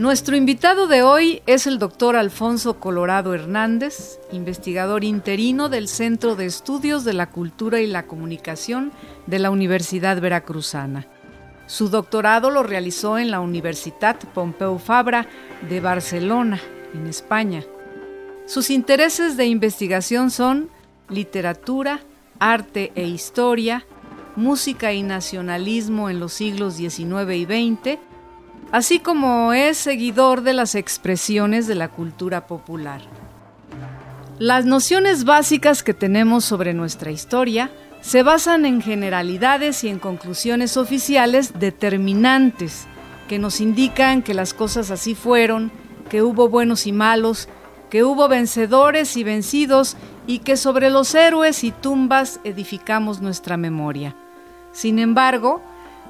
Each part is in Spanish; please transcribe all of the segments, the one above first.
Nuestro invitado de hoy es el doctor Alfonso Colorado Hernández, investigador interino del Centro de Estudios de la Cultura y la Comunicación de la Universidad Veracruzana. Su doctorado lo realizó en la Universidad Pompeu Fabra de Barcelona, en España. Sus intereses de investigación son literatura, arte e historia, música y nacionalismo en los siglos XIX y XX, así como es seguidor de las expresiones de la cultura popular. Las nociones básicas que tenemos sobre nuestra historia se basan en generalidades y en conclusiones oficiales determinantes que nos indican que las cosas así fueron, que hubo buenos y malos, que hubo vencedores y vencidos y que sobre los héroes y tumbas edificamos nuestra memoria. Sin embargo,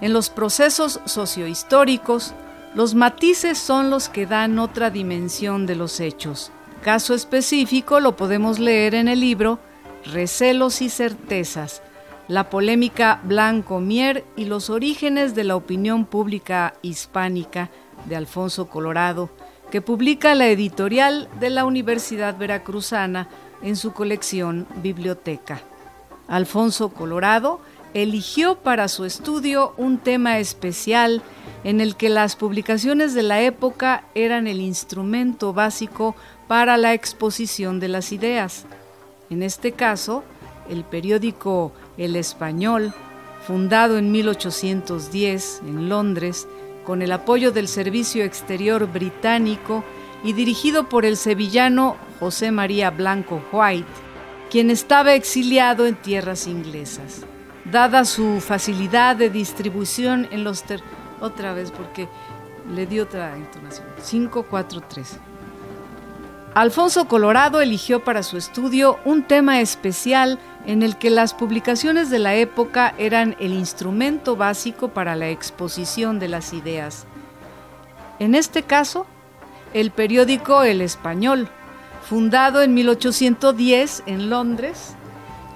en los procesos sociohistóricos, los matices son los que dan otra dimensión de los hechos. Caso específico lo podemos leer en el libro Recelos y certezas, la polémica Blanco-Mier y los orígenes de la opinión pública hispánica de Alfonso Colorado, que publica la editorial de la Universidad Veracruzana en su colección Biblioteca. Alfonso Colorado eligió para su estudio un tema especial en el que las publicaciones de la época eran el instrumento básico para la exposición de las ideas. En este caso, el periódico El Español, fundado en 1810 en Londres, con el apoyo del Servicio Exterior británico y dirigido por el sevillano José María Blanco White, quien estaba exiliado en tierras inglesas. Dada su facilidad de distribución en los otra vez porque le dio otra entonación. 543. Alfonso Colorado eligió para su estudio un tema especial en el que las publicaciones de la época eran el instrumento básico para la exposición de las ideas. En este caso, el periódico El Español, fundado en 1810 en Londres,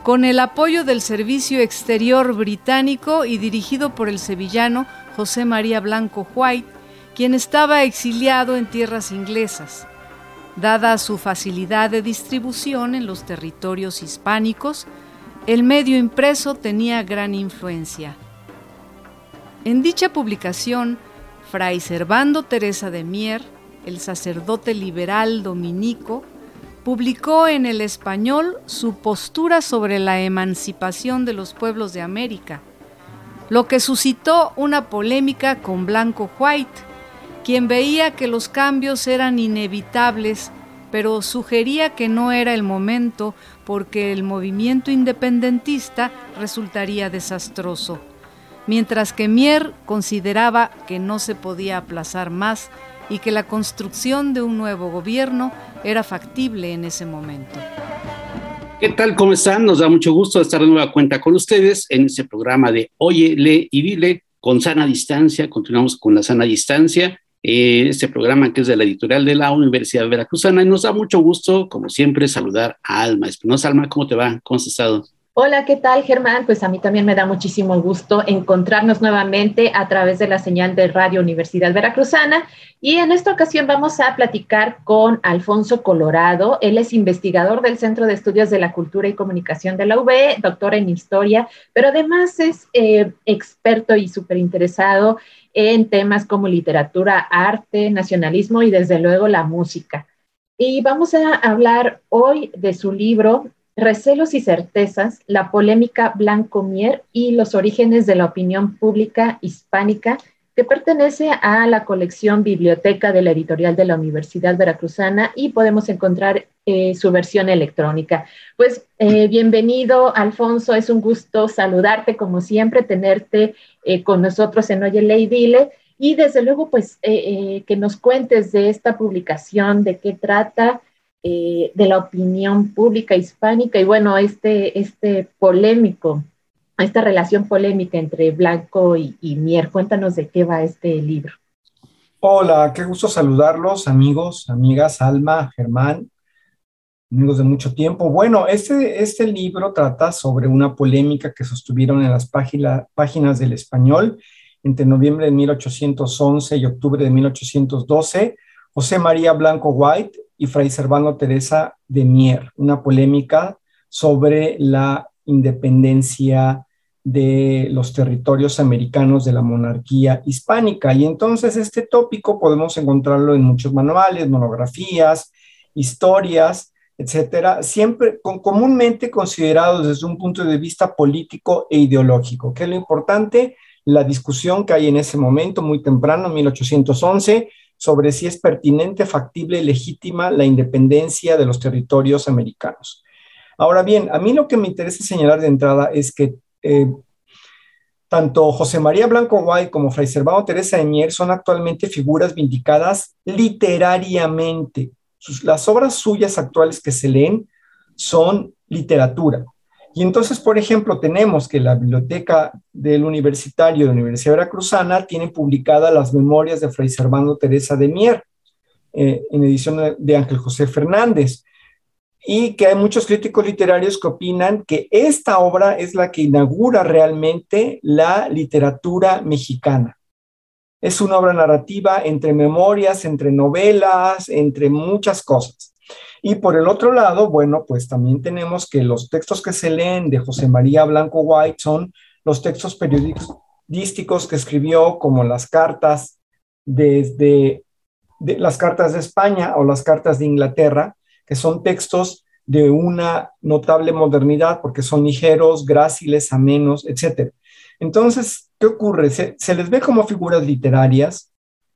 con el apoyo del Servicio Exterior británico y dirigido por el sevillano José María Blanco White, quien estaba exiliado en tierras inglesas. Dada su facilidad de distribución en los territorios hispánicos, el medio impreso tenía gran influencia. En dicha publicación, Fray Servando Teresa de Mier, el sacerdote liberal dominico, publicó en el español su postura sobre la emancipación de los pueblos de América, lo que suscitó una polémica con Blanco White, quien veía que los cambios eran inevitables, pero sugería que no era el momento porque el movimiento independentista resultaría desastroso, mientras que Mier consideraba que no se podía aplazar más y que la construcción de un nuevo gobierno era factible en ese momento. ¿Qué tal? ¿Cómo están? Nos da mucho gusto estar de nueva cuenta con ustedes en este programa de Oye, lee y dile con sana distancia. Continuamos con la sana distancia. Eh, este programa que es de la editorial de la Universidad Veracruzana y nos da mucho gusto, como siempre, saludar a Alma Espinosa. Alma, ¿cómo te va? ¿Cómo has estado? Hola, ¿qué tal, Germán? Pues a mí también me da muchísimo gusto encontrarnos nuevamente a través de la señal de Radio Universidad Veracruzana. Y en esta ocasión vamos a platicar con Alfonso Colorado. Él es investigador del Centro de Estudios de la Cultura y Comunicación de la UB, doctor en historia, pero además es eh, experto y súper interesado en temas como literatura, arte, nacionalismo y desde luego la música. Y vamos a hablar hoy de su libro Recelos y certezas, la polémica Blanco-Mier y los orígenes de la opinión pública hispánica, que pertenece a la colección Biblioteca de la Editorial de la Universidad Veracruzana y podemos encontrar eh, su versión electrónica. Pues eh, bienvenido, Alfonso, es un gusto saludarte como siempre, tenerte eh, con nosotros en Oye Ley Dile. Y desde luego, pues, que nos cuentes de esta publicación, de qué trata, de la opinión pública hispánica y bueno, este, este polémico esta relación polémica entre Blanco y, Mier. Cuéntanos de qué va este libro. Hola, qué gusto saludarlos, amigos, amigas, Alma, Germán, amigos de mucho tiempo. Bueno, este, este libro trata sobre una polémica que sostuvieron en las páginas del español entre noviembre de 1811 y octubre de 1812, José María Blanco White y Fray Servando Teresa de Mier, una polémica sobre la independencia de los territorios americanos de la monarquía hispánica. Y entonces este tópico podemos encontrarlo en muchos manuales, monografías, historias, etcétera, siempre comúnmente considerados desde un punto de vista político e ideológico. ¿Qué es lo importante? La discusión que hay en ese momento, muy temprano, 1811, sobre si es pertinente, factible y legítima la independencia de los territorios americanos. Ahora bien, a mí lo que me interesa señalar de entrada es que eh, tanto José María Blanco Guay como Fray Servando Teresa de Mier son actualmente figuras vindicadas literariamente. las obras suyas actuales que se leen son literatura. Y entonces, por ejemplo, tenemos que la biblioteca del Universitario de la Universidad Veracruzana tiene publicadas las memorias de Fray Servando Teresa de Mier, eh, en edición de Ángel José Fernández y que hay muchos críticos literarios que opinan que esta obra es la que inaugura realmente la literatura mexicana. Es una obra narrativa entre memorias, entre novelas, entre muchas cosas. Y por el otro lado, bueno, pues también tenemos que los textos que se leen de José María Blanco White son los textos periodísticos que escribió, como las cartas desde de, las cartas de España o las cartas de Inglaterra, que son textos de una notable modernidad porque son ligeros, gráciles, amenos, etc. Entonces, ¿qué ocurre? Se, les ve como figuras literarias,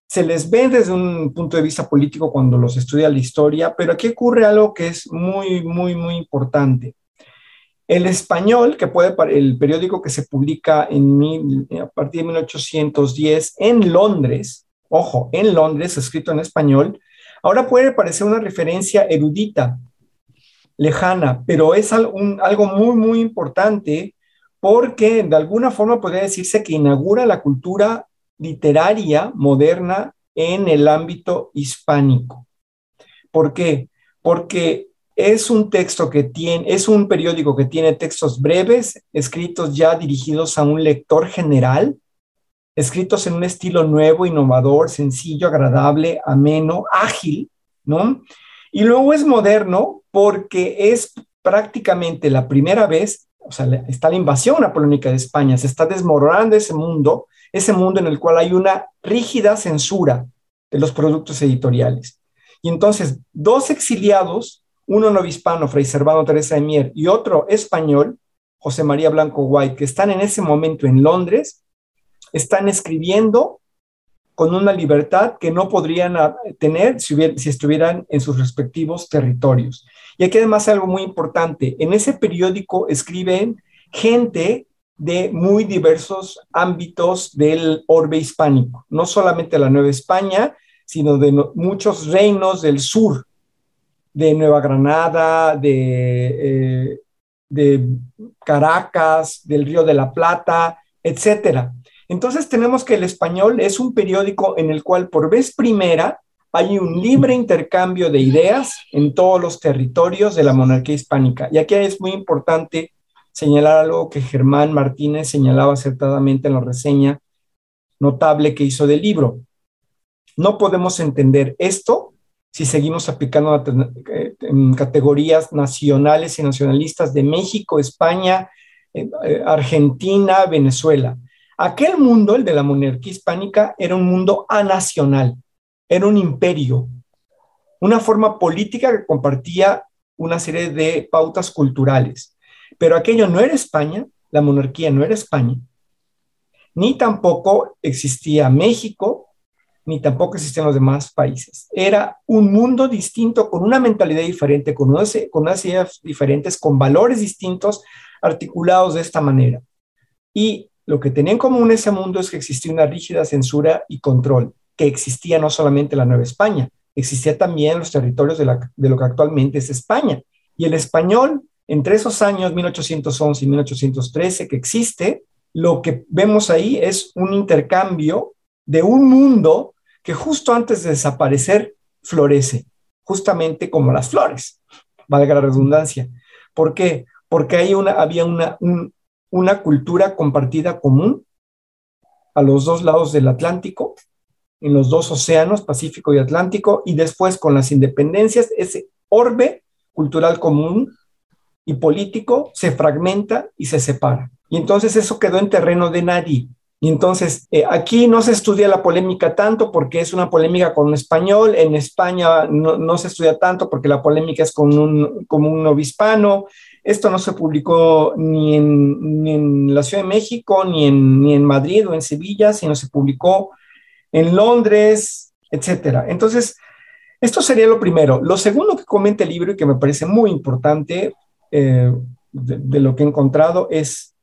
se les ve desde un punto de vista político cuando los estudia la historia, pero aquí ocurre algo que es muy, muy, muy importante. El español, que puede, el periódico que se publica en a partir de 1810 en Londres, ojo, en Londres, escrito en español, Ahora puede parecer una referencia erudita, lejana, pero es algo muy, muy importante porque de alguna forma podría decirse que inaugura la cultura literaria moderna en el ámbito hispánico. ¿Por qué? Porque es un texto que tiene, es un periódico que tiene textos breves, escritos ya dirigidos a un lector general, escritos en un estilo nuevo, innovador, sencillo, agradable, ameno, ágil, ¿no? Y luego es moderno porque es prácticamente la primera vez, o sea, está la invasión napoleónica de España, se está desmoronando ese mundo, ese mundo en el cual hay una rígida censura de los productos editoriales. Y entonces, dos exiliados, uno novihispano, Fray Servando Teresa de Mier, y otro español, José María Blanco White, que están en ese momento en Londres, están escribiendo con una libertad que no podrían tener si, si, estuvieran en sus respectivos territorios. Y aquí además algo muy importante, en ese periódico escriben gente de muy diversos ámbitos del orbe hispánico, no solamente la Nueva España, sino de muchos reinos del sur, de Nueva Granada, de, eh, de Caracas, del Río de la Plata, etcétera. Entonces tenemos que el español es un periódico en el cual por vez primera hay un libre intercambio de ideas en todos los territorios de la monarquía hispánica. Y aquí es muy importante señalar algo que Germán Martínez señalaba acertadamente en la reseña notable que hizo del libro. No podemos entender esto si seguimos aplicando eh, categorías nacionales y nacionalistas de México, España, eh, eh, Argentina, Venezuela. Aquel mundo, el de la monarquía hispánica, era un mundo anacional, era un imperio, una forma política que compartía una serie de pautas culturales. Pero aquello no era España, la monarquía no era España, ni tampoco existía México, ni tampoco existían los demás países. Era un mundo distinto, con una mentalidad diferente, con unas, ideas diferentes, con valores distintos, articulados de esta manera. Y lo que tenía en común ese mundo es que existía una rígida censura y control, que existía no solamente en la Nueva España, existía también los territorios de lo que actualmente es España. Y el español, entre esos años 1811 y 1813 que existe, lo que vemos ahí es un intercambio de un mundo que justo antes de desaparecer florece, justamente como las flores, valga la redundancia. ¿Por qué? Porque hay una, había una, una cultura compartida común a los dos lados del Atlántico, en los dos océanos, Pacífico y Atlántico, y después con las independencias, ese orbe cultural común y político se fragmenta y se separa. Y entonces eso quedó en terreno de nadie. Y entonces eh, aquí no se estudia la polémica tanto porque es una polémica con español, en España no, se estudia tanto porque la polémica es con un, como un obispano. Esto no se publicó ni en, ni en la Ciudad de México, ni en, ni en Madrid o en Sevilla, sino se publicó en Londres, etcétera. Entonces, esto sería lo primero. Lo segundo que comenta el libro y que me parece muy importante eh, de, lo que he encontrado es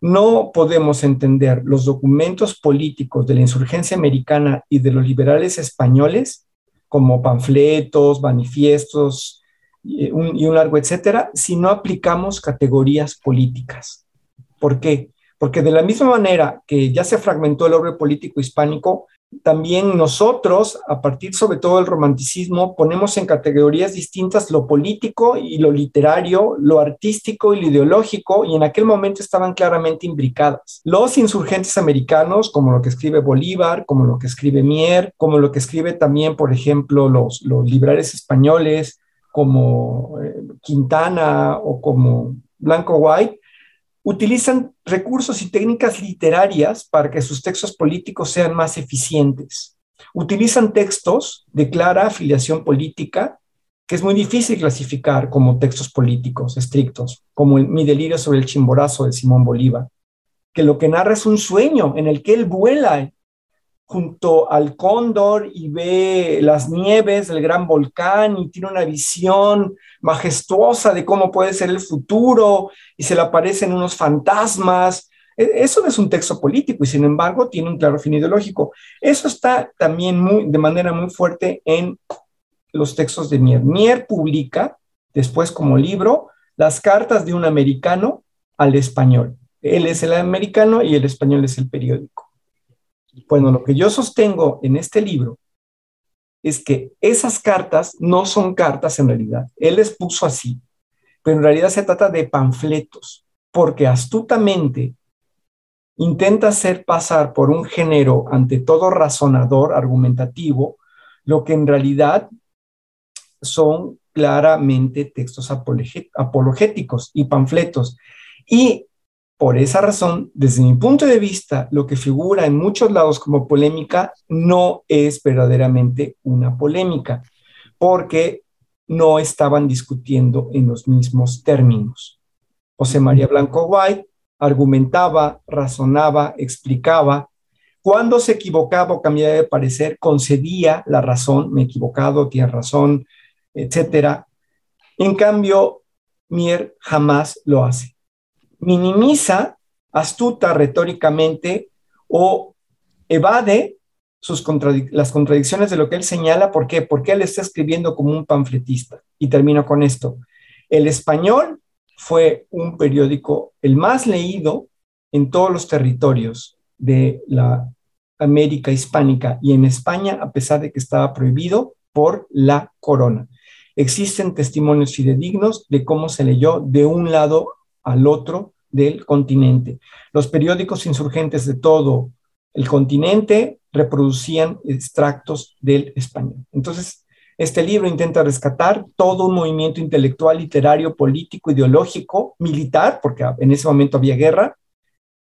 no podemos entender los documentos políticos de la insurgencia americana y de los liberales españoles como panfletos, manifiestos un, y un largo etcétera, si no aplicamos categorías políticas. ¿Por qué? Porque de la misma manera que ya se fragmentó el orden político hispánico, también nosotros, a partir sobre todo del romanticismo, ponemos en categorías distintas lo político y lo literario, lo artístico y lo ideológico, y en aquel momento estaban claramente imbricadas. Los insurgentes americanos, como lo que escribe Bolívar, como lo que escribe Mier, como lo que escribe también, por ejemplo, los, los liberales españoles, como eh, Quintana o como Blanco White, utilizan recursos y técnicas literarias para que sus textos políticos sean más eficientes. Utilizan textos de clara afiliación política, que es muy difícil clasificar como textos políticos estrictos, como Mi delirio sobre el chimborazo de Simón Bolívar, que lo que narra es un sueño en el que él vuela junto al cóndor y ve las nieves del gran volcán y tiene una visión majestuosa de cómo puede ser el futuro y se le aparecen unos fantasmas. E, eso no es un texto político y sin embargo tiene un claro fin ideológico. Eso está también muy, de manera muy fuerte en los textos de Mier. Mier publica después como libro las cartas de un americano al español. Él es el americano y el español es el periódico. Bueno, lo que yo sostengo en este libro es que esas cartas no son cartas en realidad. Él les puso así, pero en realidad se trata de panfletos, porque astutamente intenta hacer pasar por un género ante todo razonador, argumentativo, lo que en realidad son claramente textos apologéticos y panfletos. Y por esa razón, desde mi punto de vista, lo que figura en muchos lados como polémica no es verdaderamente una polémica, porque no estaban discutiendo en los mismos términos. José María Blanco White argumentaba, razonaba, explicaba. Cuando se equivocaba o cambiaba de parecer, concedía la razón, me he equivocado, tiene razón, etc. En cambio, Mier jamás lo hace minimiza astuta retóricamente o evade sus las contradicciones de lo que él señala. ¿Por qué? Porque él está escribiendo como un panfletista. Y termino con esto. El español fue un periódico el más leído en todos los territorios de la América hispánica y en España, a pesar de que estaba prohibido por la corona. Existen testimonios fidedignos de cómo se leyó de un lado al otro del continente. Los periódicos insurgentes de todo el continente reproducían extractos del español. Entonces, este libro intenta rescatar todo un movimiento intelectual, literario, político, ideológico, militar, porque en ese momento había guerra,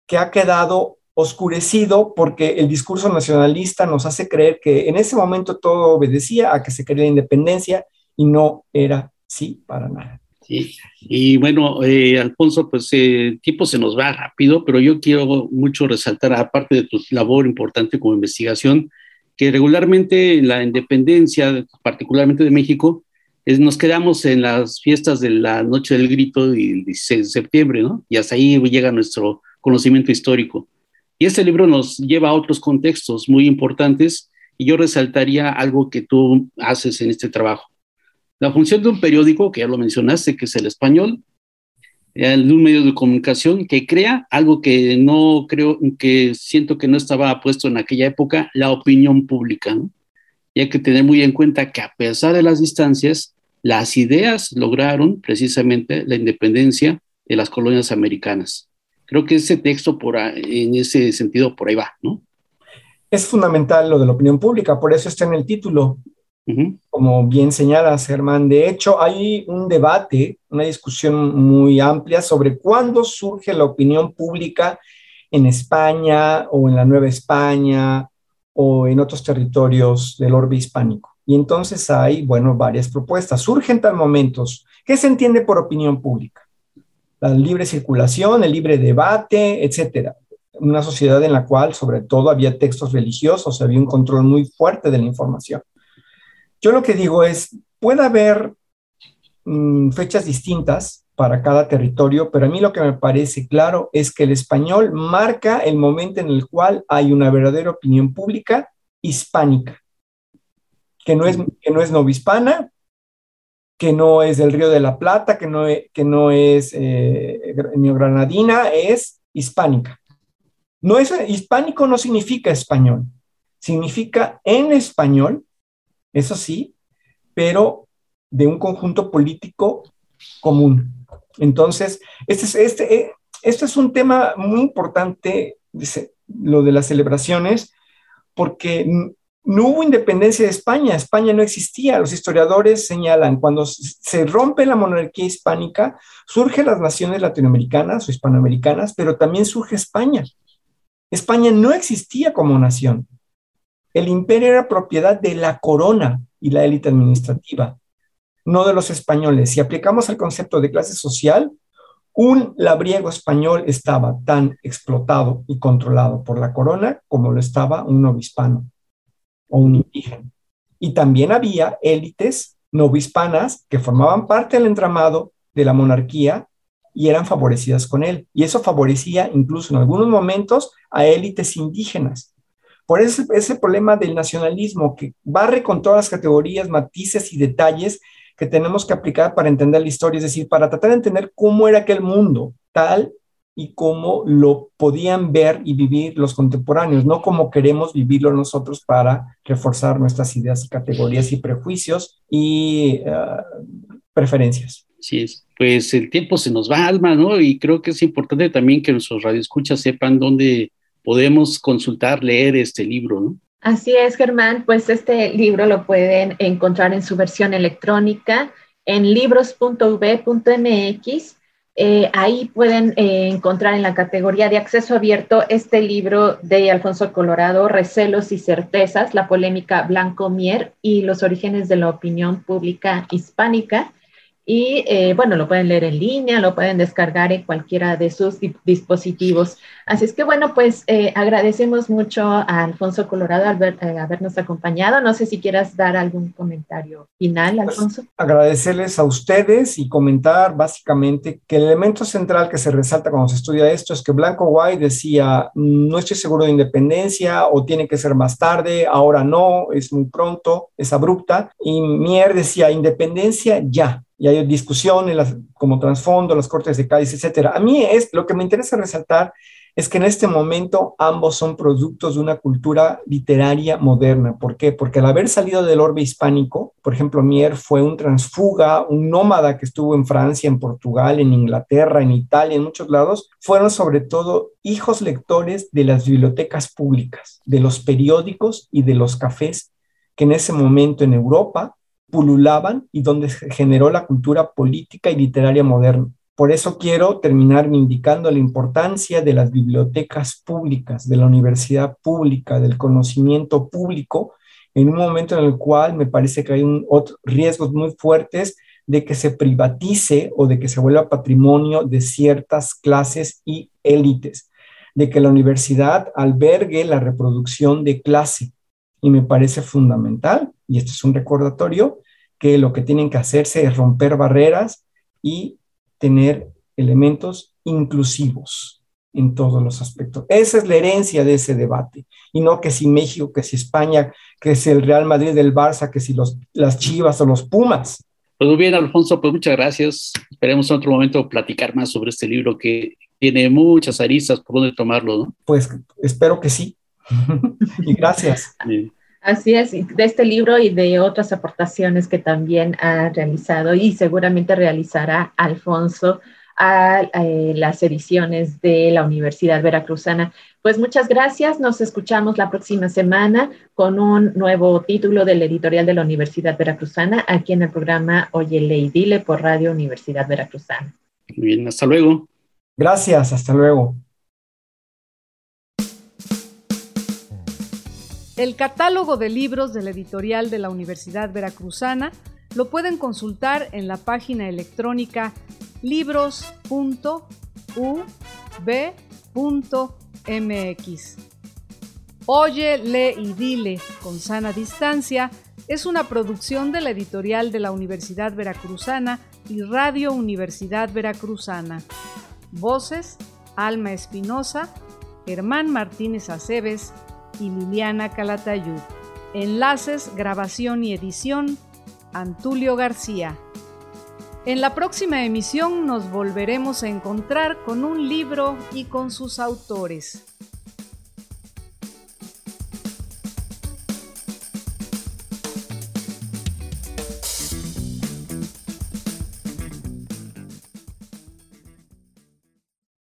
que ha quedado oscurecido porque el discurso nacionalista nos hace creer que en ese momento todo obedecía a que se quería la independencia y no era así para nada. Y bueno, eh, Alfonso, pues eh, el tiempo se nos va rápido, pero yo quiero mucho resaltar, aparte de tu labor importante como investigación, que regularmente en la independencia, particularmente de México, es, nos quedamos en las fiestas de la Noche del Grito y el 16 de septiembre, ¿no? Y hasta ahí llega nuestro conocimiento histórico. Y este libro nos lleva a otros contextos muy importantes y yo resaltaría algo que tú haces en este trabajo. La función de un periódico, que ya lo mencionaste, que es el español, de un medio de comunicación que crea algo que no creo, que siento que no estaba puesto en aquella época, la opinión pública. Y hay que tener muy en cuenta que a pesar de las distancias, las ideas lograron precisamente la independencia de las colonias americanas. Creo que ese texto por en ese sentido por ahí va, ¿no? Es fundamental lo de la opinión pública, por eso está en el título, como bien señalas, Germán. De hecho, hay un debate, una discusión muy amplia sobre cuándo surge la opinión pública en España o en la Nueva España o en otros territorios del orbe hispánico. Y entonces hay, bueno, varias propuestas. Surgen tal momentos. ¿Qué se entiende por opinión pública? La libre circulación, el libre debate, etcétera. Una sociedad en la cual, sobre todo, había textos religiosos, había un control muy fuerte de la información. Yo lo que digo es, puede haber mm, fechas distintas para cada territorio, pero a mí lo que me parece claro es que el español marca el momento en el cual hay una verdadera opinión pública hispánica, que no es, que no es novohispana, que no es del Río de la Plata, que no es, que no es eh, neogranadina, es hispánica. No es hispánico no significa español, significa en español eso sí, pero de un conjunto político común. Entonces, este es, este, eh, este es un tema muy importante, lo de las celebraciones, porque no hubo independencia de España, España no existía. Los historiadores señalan, cuando se rompe la monarquía hispánica, surgen las naciones latinoamericanas o hispanoamericanas, pero también surge España. España no existía como nación. El imperio era propiedad de la corona y la élite administrativa, no de los españoles. Si aplicamos el concepto de clase social, un labriego español estaba tan explotado y controlado por la corona como lo estaba un novohispano o un indígena. Y también había élites novohispanas que formaban parte del entramado de la monarquía y eran favorecidas con él. Y eso favorecía incluso en algunos momentos a élites indígenas. Por ese problema del nacionalismo que barre con todas las categorías, matices y detalles que tenemos que aplicar para entender la historia, es decir, para tratar de entender cómo era aquel mundo tal y cómo lo podían ver y vivir los contemporáneos, no como queremos vivirlo nosotros para reforzar nuestras ideas categorías y prejuicios y uh, preferencias. Sí, es. Pues el tiempo se nos va, Alma, ¿no? Y creo que es importante también que nuestros radioescuchas sepan dónde podemos consultar, leer este libro, ¿no? Así es, Germán. Pues este libro lo pueden encontrar en su versión electrónica en libros.v.mx. Eh, ahí pueden eh, encontrar en la categoría de acceso abierto este libro de Alfonso Colorado, Recelos y Certezas, la polémica Blanco Mier y los orígenes de la opinión pública hispánica. Y eh, bueno, lo pueden leer en línea, lo pueden descargar en cualquiera de sus dispositivos. Así es que bueno, pues eh, agradecemos mucho a Alfonso Colorado al eh, habernos acompañado. No sé si quieras dar algún comentario final, pues, Alfonso. agradecerles a ustedes y comentar básicamente que el elemento central que se resalta cuando se estudia esto es que Blanco White decía, no estoy seguro de independencia o tiene que ser más tarde, ahora no, es muy pronto, es abrupta. Y Mier decía, independencia ya y hay discusión en las, como trasfondo, las Cortes de Cádiz, etcétera. A mí es, lo que me interesa resaltar es que en este momento ambos son productos de una cultura literaria moderna. ¿Por qué? Porque al haber salido del orbe hispánico, por ejemplo, Mier fue un transfuga, un nómada que estuvo en Francia, en Portugal, en Inglaterra, en Italia, en muchos lados, fueron sobre todo hijos lectores de las bibliotecas públicas, de los periódicos y de los cafés que en ese momento en Europa pululaban y donde se generó la cultura política y literaria moderna. Por eso quiero terminar indicando la importancia de las bibliotecas públicas, de la universidad pública, del conocimiento público, en un momento en el cual me parece que hay un, riesgos muy fuertes de que se privatice o de que se vuelva patrimonio de ciertas clases y élites, de que la universidad albergue la reproducción de clase. Y me parece fundamental y esto es un recordatorio, que lo que tienen que hacerse es romper barreras y tener elementos inclusivos. en todos los aspectos. Esa es la herencia de ese debate. Y no que si México, que si España, que si el Real Madrid del Barça, que si los, las Chivas o los Pumas. Pues muy bien, Alfonso, pues muchas gracias. Esperemos en otro momento platicar más sobre este libro que tiene muchas aristas por donde tomarlo, ¿no? Pues espero que sí. y gracias. Así es, de este libro y de otras aportaciones que también ha realizado y seguramente realizará Alfonso a eh, las ediciones de la Universidad Veracruzana. Pues muchas gracias, nos escuchamos la próxima semana con un nuevo título del editorial de la Universidad Veracruzana aquí en el programa Oye Ley Dile por Radio Universidad Veracruzana. Muy bien, hasta luego. Gracias, hasta luego. El catálogo de libros del editorial de la Universidad Veracruzana lo pueden consultar en la página electrónica libros.ub.mx. Oye, lee y dile con sana distancia es una producción de la editorial de la Universidad Veracruzana y Radio Universidad Veracruzana. Voces: Alma Espinosa, Germán Martínez Aceves y Liliana Calatayud. Enlaces, grabación y edición: Antulio García. En la próxima emisión nos volveremos a encontrar con un libro y con sus autores.